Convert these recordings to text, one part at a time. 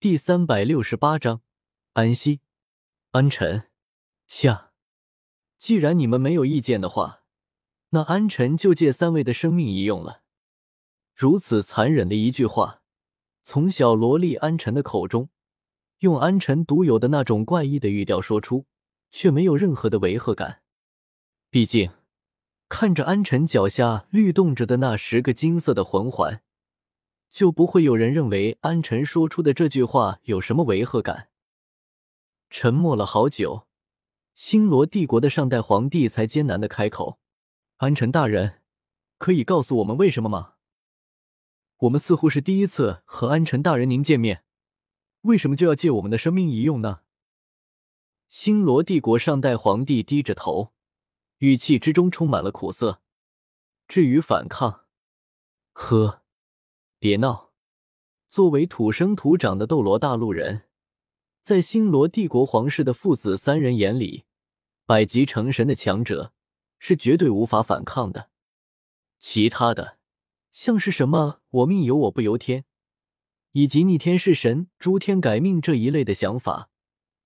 第三百六十八章，安息。安晨下，既然你们没有意见的话，那安晨就借三位的生命一用了。如此残忍的一句话，从小萝莉安晨的口中，用安晨独有的那种怪异的语调说出，却没有任何的违和感。毕竟，看着安晨脚下律动着的那十个金色的魂环。就不会有人认为安晨说出的这句话有什么违和感。沉默了好久，星罗帝国的上代皇帝才艰难的开口：“安晨大人，可以告诉我们为什么吗？我们似乎是第一次和安晨大人您见面，为什么就要借我们的生命一用呢？”星罗帝国上代皇帝低着头，语气之中充满了苦涩。至于反抗，呵。别闹！作为土生土长的斗罗大陆人，在星罗帝国皇室的父子三人眼里，百级成神的强者是绝对无法反抗的。其他的，像是什么“我命由我不由天”，以及逆天是神、诸天改命这一类的想法，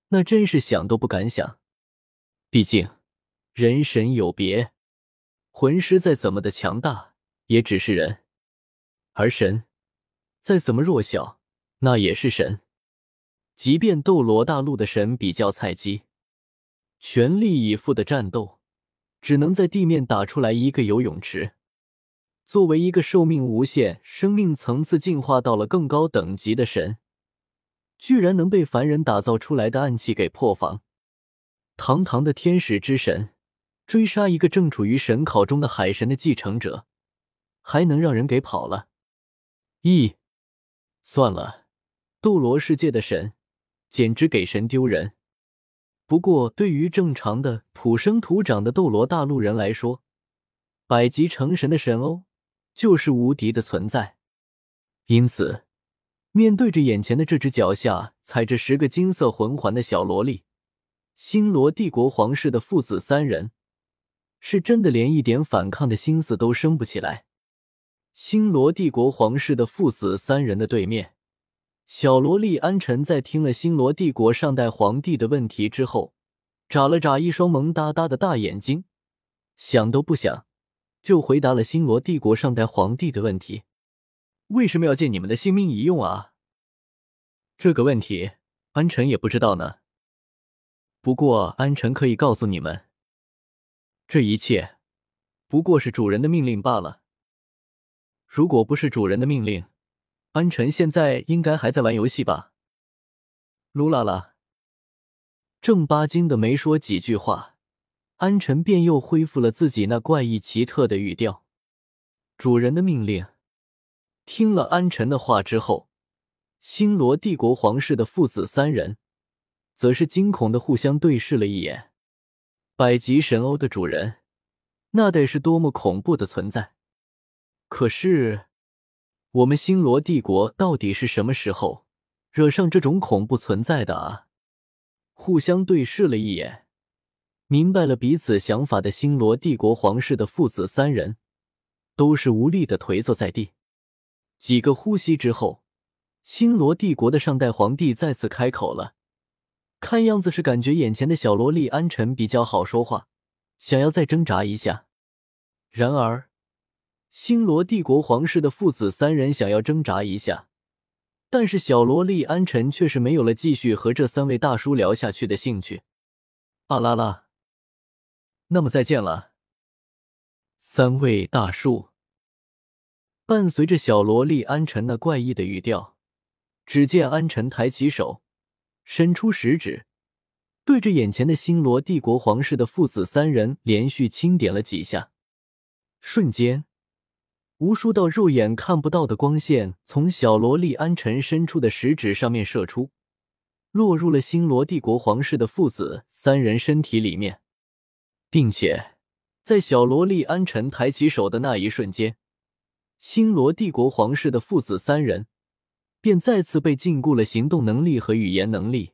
那真是想都不敢想。毕竟，人神有别，魂师再怎么的强大，也只是人。而神再怎么弱小，那也是神。即便斗罗大陆的神比较菜鸡，全力以赴的战斗，只能在地面打出来一个游泳池。作为一个寿命无限、生命层次进化到了更高等级的神，居然能被凡人打造出来的暗器给破防。堂堂的天使之神，追杀一个正处于神考中的海神的继承者，还能让人给跑了？咦，算了，斗罗世界的神简直给神丢人。不过，对于正常的土生土长的斗罗大陆人来说，百级成神的神欧就是无敌的存在。因此，面对着眼前的这只脚下踩着十个金色魂环的小萝莉，星罗帝国皇室的父子三人是真的连一点反抗的心思都生不起来。星罗帝国皇室的父子三人的对面，小萝莉安晨在听了星罗帝国上代皇帝的问题之后，眨了眨一双萌哒哒的大眼睛，想都不想就回答了星罗帝国上代皇帝的问题：“为什么要借你们的性命一用啊？”这个问题，安晨也不知道呢。不过，安晨可以告诉你们，这一切不过是主人的命令罢了。如果不是主人的命令，安晨现在应该还在玩游戏吧？噜啦啦，正八经的没说几句话，安晨便又恢复了自己那怪异奇特的语调。主人的命令。听了安晨的话之后，星罗帝国皇室的父子三人，则是惊恐的互相对视了一眼。百级神欧的主人，那得是多么恐怖的存在！可是，我们星罗帝国到底是什么时候惹上这种恐怖存在的啊？互相对视了一眼，明白了彼此想法的星罗帝国皇室的父子三人，都是无力的颓坐在地。几个呼吸之后，星罗帝国的上代皇帝再次开口了，看样子是感觉眼前的小萝莉安晨比较好说话，想要再挣扎一下。然而。星罗帝国皇室的父子三人想要挣扎一下，但是小萝莉安晨却是没有了继续和这三位大叔聊下去的兴趣。啊啦啦，那么再见了，三位大叔。伴随着小萝莉安晨那怪异的语调，只见安晨抬起手，伸出食指，对着眼前的星罗帝国皇室的父子三人连续轻点了几下，瞬间。无数道肉眼看不到的光线从小萝莉安辰伸出的食指上面射出，落入了星罗帝国皇室的父子三人身体里面，并且在小萝莉安辰抬起手的那一瞬间，星罗帝国皇室的父子三人便再次被禁锢了行动能力和语言能力，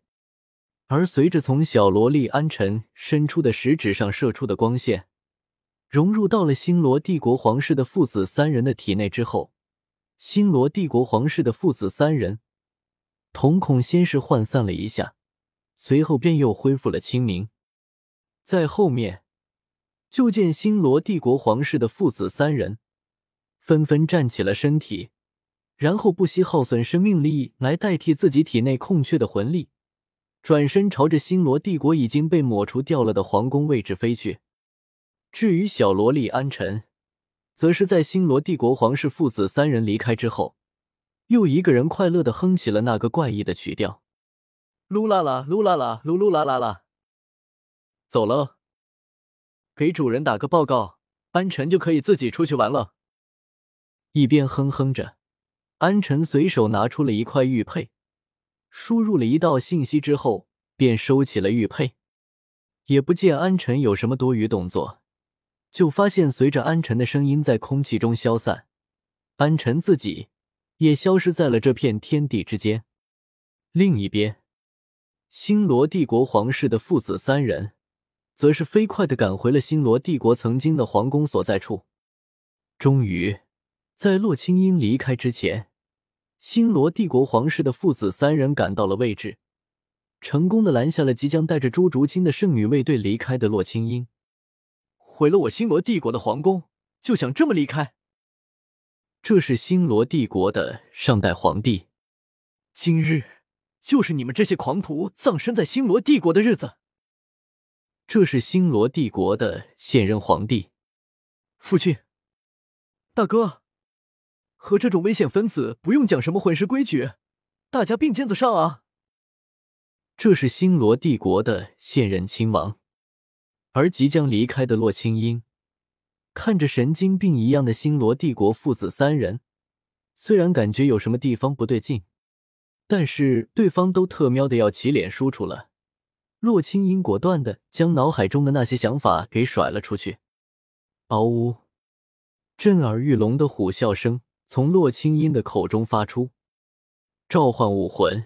而随着从小萝莉安辰伸出的食指上射出的光线。融入到了星罗帝国皇室的父子三人的体内之后，星罗帝国皇室的父子三人瞳孔先是涣散了一下，随后便又恢复了清明。在后面，就见星罗帝国皇室的父子三人纷纷站起了身体，然后不惜耗损生命力来代替自己体内空缺的魂力，转身朝着星罗帝国已经被抹除掉了的皇宫位置飞去。至于小萝莉安晨，则是在星罗帝国皇室父子三人离开之后，又一个人快乐的哼起了那个怪异的曲调：噜啦啦，噜啦啦，噜噜啦啦啦。走了，给主人打个报告，安晨就可以自己出去玩了。一边哼哼着，安晨随手拿出了一块玉佩，输入了一道信息之后，便收起了玉佩，也不见安晨有什么多余动作。就发现，随着安晨的声音在空气中消散，安晨自己也消失在了这片天地之间。另一边，星罗帝国皇室的父子三人，则是飞快的赶回了星罗帝国曾经的皇宫所在处。终于，在洛清音离开之前，星罗帝国皇室的父子三人赶到了位置，成功的拦下了即将带着朱竹清的圣女卫队离开的洛清音。毁了我星罗帝国的皇宫，就想这么离开？这是星罗帝国的上代皇帝，今日就是你们这些狂徒葬身在星罗帝国的日子。这是星罗帝国的现任皇帝，父亲，大哥，和这种危险分子不用讲什么混世规矩，大家并肩子上啊！这是星罗帝国的现任亲王。而即将离开的洛清音，看着神经病一样的星罗帝国父子三人，虽然感觉有什么地方不对劲，但是对方都特喵的要起脸输出了。洛清音果断的将脑海中的那些想法给甩了出去。嗷呜！震耳欲聋的虎啸声从洛清音的口中发出，召唤武魂，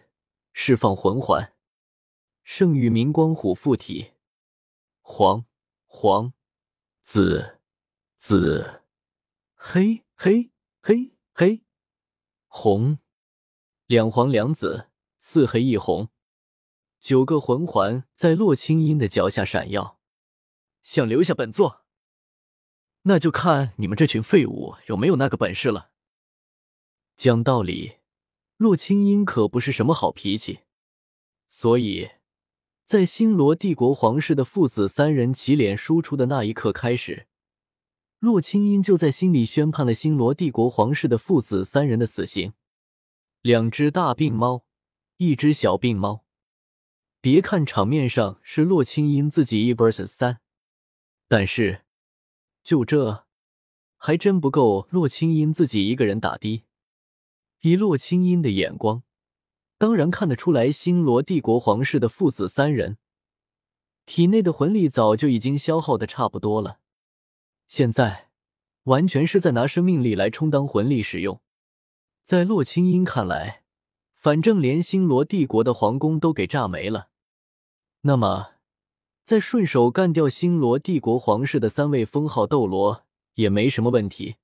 释放魂环，圣域明光虎附体。黄黄紫紫黑黑黑黑红两黄两紫四黑一红，九个魂环在洛清音的脚下闪耀。想留下本座，那就看你们这群废物有没有那个本事了。讲道理，洛清音可不是什么好脾气，所以。在星罗帝国皇室的父子三人齐脸输出的那一刻开始，洛清音就在心里宣判了星罗帝国皇室的父子三人的死刑。两只大病猫，一只小病猫。别看场面上是洛清音自己一 vs 三，但是就这还真不够洛清音自己一个人打的。以洛清音的眼光。当然看得出来，星罗帝国皇室的父子三人体内的魂力早就已经消耗的差不多了，现在完全是在拿生命力来充当魂力使用。在洛清音看来，反正连星罗帝国的皇宫都给炸没了，那么再顺手干掉星罗帝国皇室的三位封号斗罗也没什么问题。